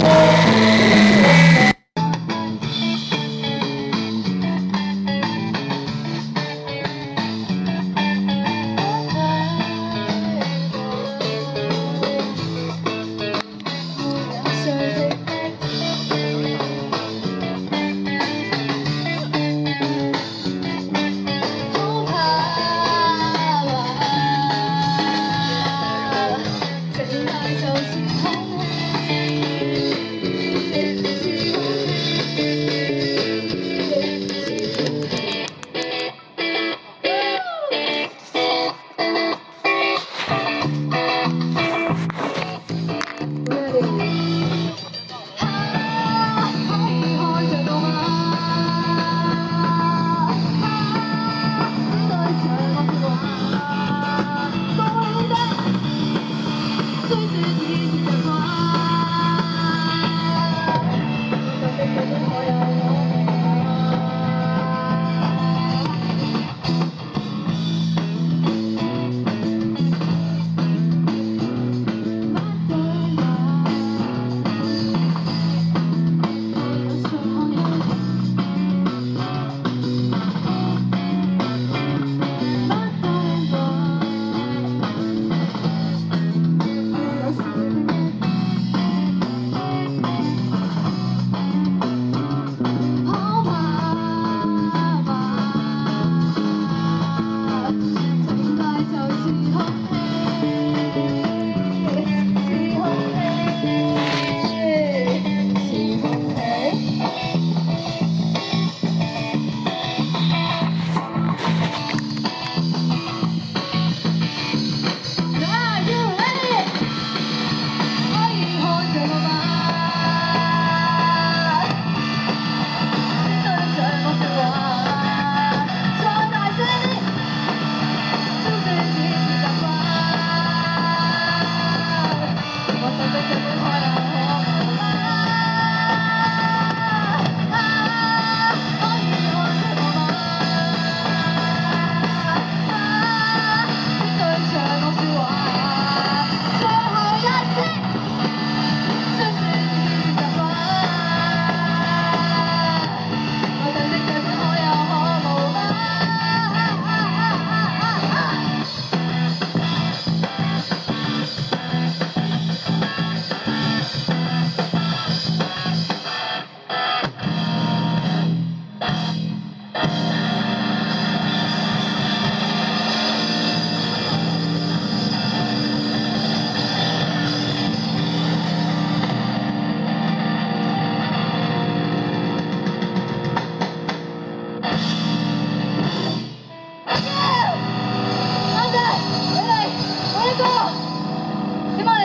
Yeah.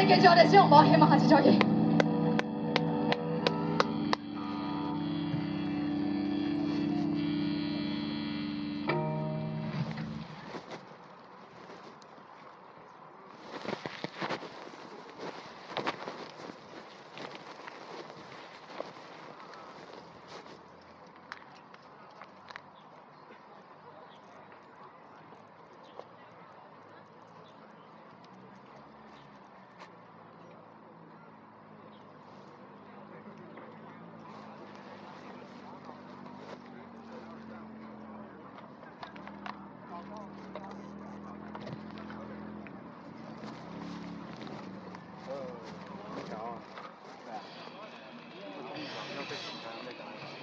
正常的是，毛坯嘛，八千多。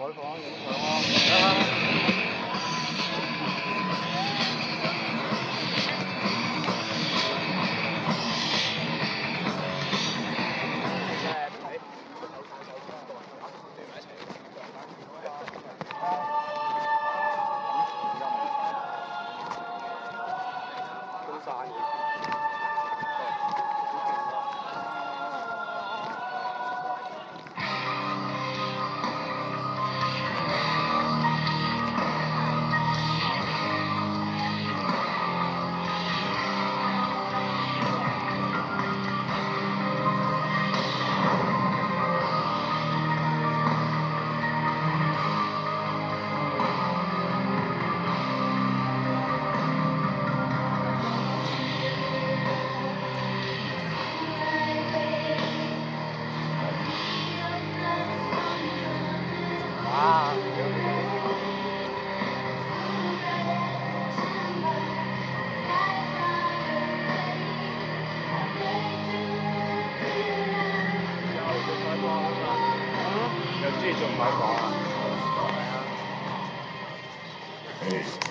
采访影响啊！啊！其，Hey.